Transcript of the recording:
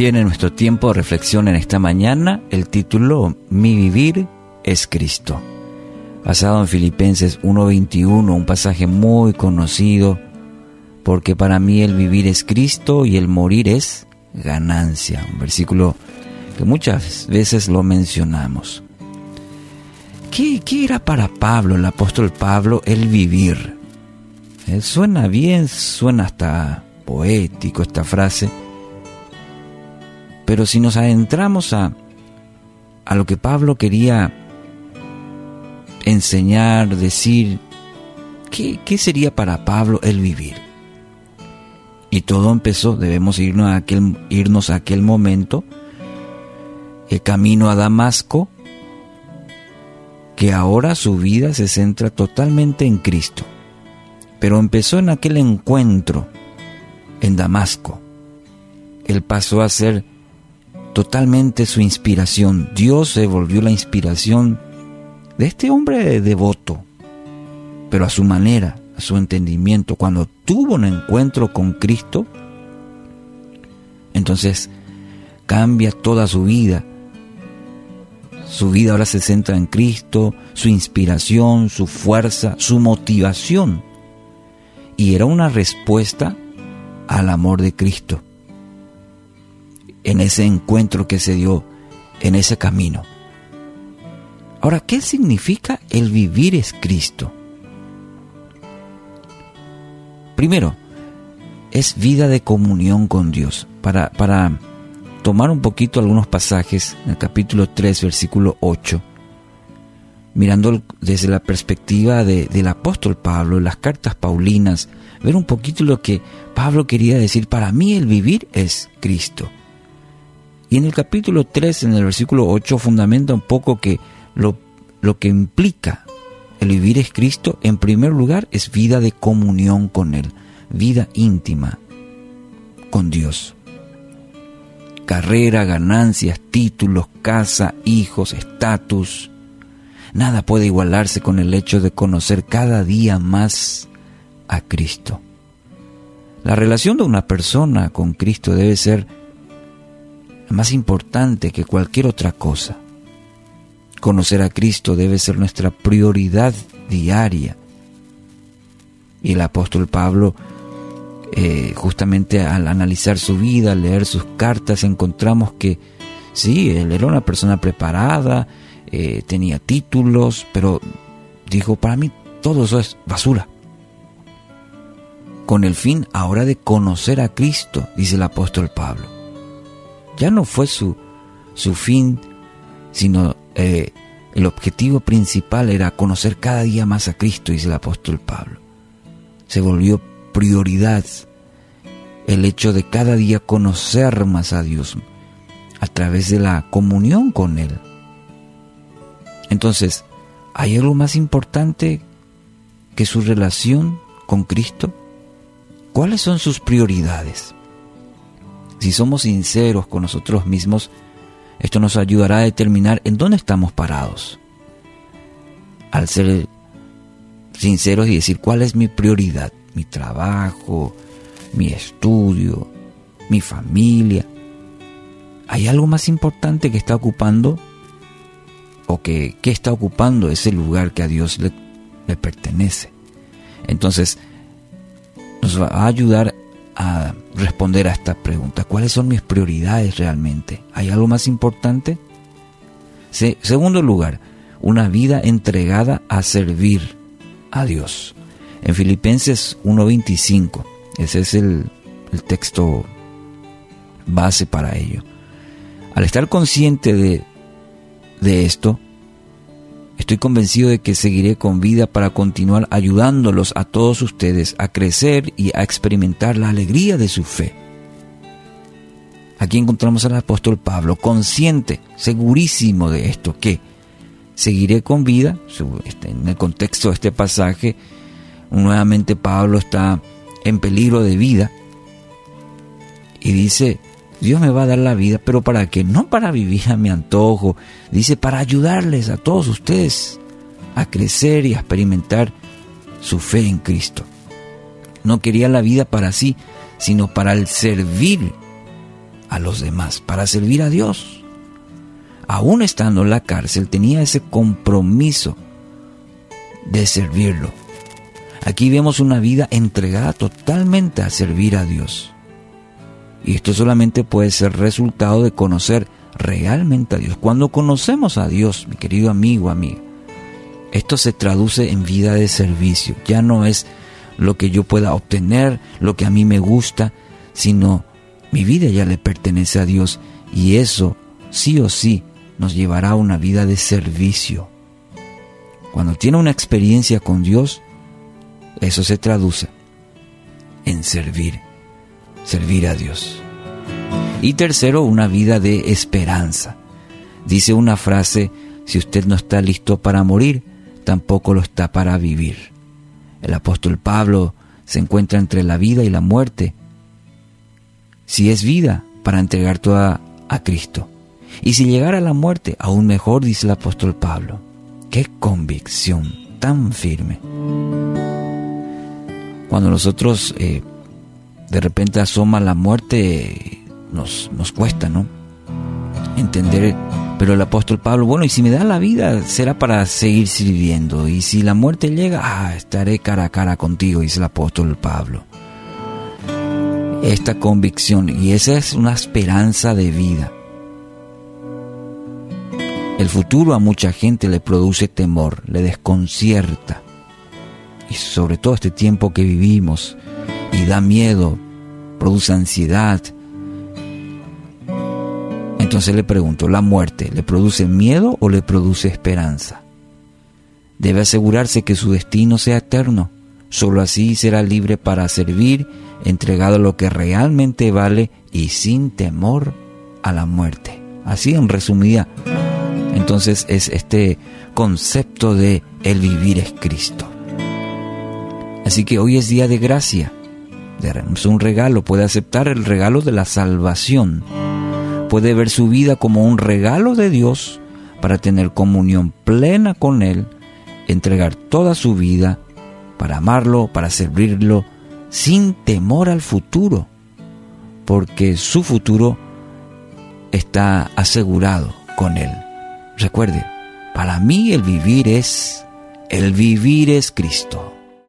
Bien, en nuestro tiempo de reflexión en esta mañana, el título Mi vivir es Cristo. Basado en Filipenses 1.21, un pasaje muy conocido, porque para mí el vivir es Cristo y el morir es ganancia. Un versículo que muchas veces lo mencionamos. ¿Qué, qué era para Pablo, el apóstol Pablo, el vivir? Eh, suena bien, suena hasta poético esta frase pero si nos adentramos a, a lo que Pablo quería enseñar, decir, ¿qué, ¿qué, sería para Pablo el vivir? Y todo empezó, debemos irnos a aquel, irnos a aquel momento, el camino a Damasco, que ahora su vida se centra totalmente en Cristo. Pero empezó en aquel encuentro en Damasco. Él pasó a ser totalmente su inspiración. Dios se volvió la inspiración de este hombre devoto, pero a su manera, a su entendimiento. Cuando tuvo un encuentro con Cristo, entonces cambia toda su vida. Su vida ahora se centra en Cristo, su inspiración, su fuerza, su motivación. Y era una respuesta al amor de Cristo en ese encuentro que se dio en ese camino. Ahora, ¿qué significa el vivir es Cristo? Primero, es vida de comunión con Dios. Para, para tomar un poquito algunos pasajes en el capítulo 3, versículo 8, mirando desde la perspectiva del apóstol Pablo, las cartas paulinas, ver un poquito lo que Pablo quería decir. Para mí el vivir es Cristo. Y en el capítulo 3, en el versículo 8, fundamenta un poco que lo, lo que implica el vivir es Cristo, en primer lugar, es vida de comunión con Él, vida íntima con Dios. Carrera, ganancias, títulos, casa, hijos, estatus. Nada puede igualarse con el hecho de conocer cada día más a Cristo. La relación de una persona con Cristo debe ser más importante que cualquier otra cosa. Conocer a Cristo debe ser nuestra prioridad diaria. Y el apóstol Pablo, eh, justamente al analizar su vida, al leer sus cartas, encontramos que sí, él era una persona preparada, eh, tenía títulos, pero dijo, para mí todo eso es basura. Con el fin ahora de conocer a Cristo, dice el apóstol Pablo ya no fue su, su fin, sino eh, el objetivo principal era conocer cada día más a Cristo, dice el apóstol Pablo. Se volvió prioridad el hecho de cada día conocer más a Dios a través de la comunión con Él. Entonces, ¿hay algo más importante que su relación con Cristo? ¿Cuáles son sus prioridades? Si somos sinceros con nosotros mismos, esto nos ayudará a determinar en dónde estamos parados. Al ser sinceros y decir cuál es mi prioridad, mi trabajo, mi estudio, mi familia. ¿Hay algo más importante que está ocupando o que, está ocupando ese lugar que a Dios le, le pertenece? Entonces, nos va a ayudar responder a esta pregunta. ¿Cuáles son mis prioridades realmente? ¿Hay algo más importante? segundo lugar, una vida entregada a servir a Dios. En Filipenses 1.25, ese es el, el texto base para ello. Al estar consciente de, de esto, Estoy convencido de que seguiré con vida para continuar ayudándolos a todos ustedes a crecer y a experimentar la alegría de su fe. Aquí encontramos al apóstol Pablo, consciente, segurísimo de esto, que seguiré con vida. Este, en el contexto de este pasaje, nuevamente Pablo está en peligro de vida y dice, Dios me va a dar la vida, pero ¿para qué? No para vivir a mi antojo. Dice, para ayudarles a todos ustedes a crecer y a experimentar su fe en Cristo. No quería la vida para sí, sino para el servir a los demás, para servir a Dios. Aún estando en la cárcel tenía ese compromiso de servirlo. Aquí vemos una vida entregada totalmente a servir a Dios. Y esto solamente puede ser resultado de conocer realmente a Dios. Cuando conocemos a Dios, mi querido amigo, amiga, esto se traduce en vida de servicio. Ya no es lo que yo pueda obtener, lo que a mí me gusta, sino mi vida ya le pertenece a Dios y eso sí o sí nos llevará a una vida de servicio. Cuando tiene una experiencia con Dios, eso se traduce en servir, servir a Dios. Y tercero, una vida de esperanza. Dice una frase, si usted no está listo para morir, tampoco lo está para vivir. El apóstol Pablo se encuentra entre la vida y la muerte. Si es vida, para entregar toda a Cristo. Y si llegara a la muerte, aún mejor, dice el apóstol Pablo. Qué convicción tan firme. Cuando nosotros eh, de repente asoma la muerte, nos, nos cuesta, ¿no? Entender pero el apóstol Pablo, bueno, y si me da la vida, será para seguir sirviendo. Y si la muerte llega, ah, estaré cara a cara contigo, dice el apóstol Pablo. Esta convicción, y esa es una esperanza de vida. El futuro a mucha gente le produce temor, le desconcierta. Y sobre todo este tiempo que vivimos, y da miedo, produce ansiedad, entonces le pregunto, ¿la muerte le produce miedo o le produce esperanza? Debe asegurarse que su destino sea eterno. Solo así será libre para servir, entregado lo que realmente vale y sin temor a la muerte. Así en resumida, entonces es este concepto de el vivir es Cristo. Así que hoy es día de gracia. Es un regalo, puede aceptar el regalo de la salvación puede ver su vida como un regalo de Dios para tener comunión plena con Él, entregar toda su vida para amarlo, para servirlo, sin temor al futuro, porque su futuro está asegurado con Él. Recuerde, para mí el vivir es, el vivir es Cristo.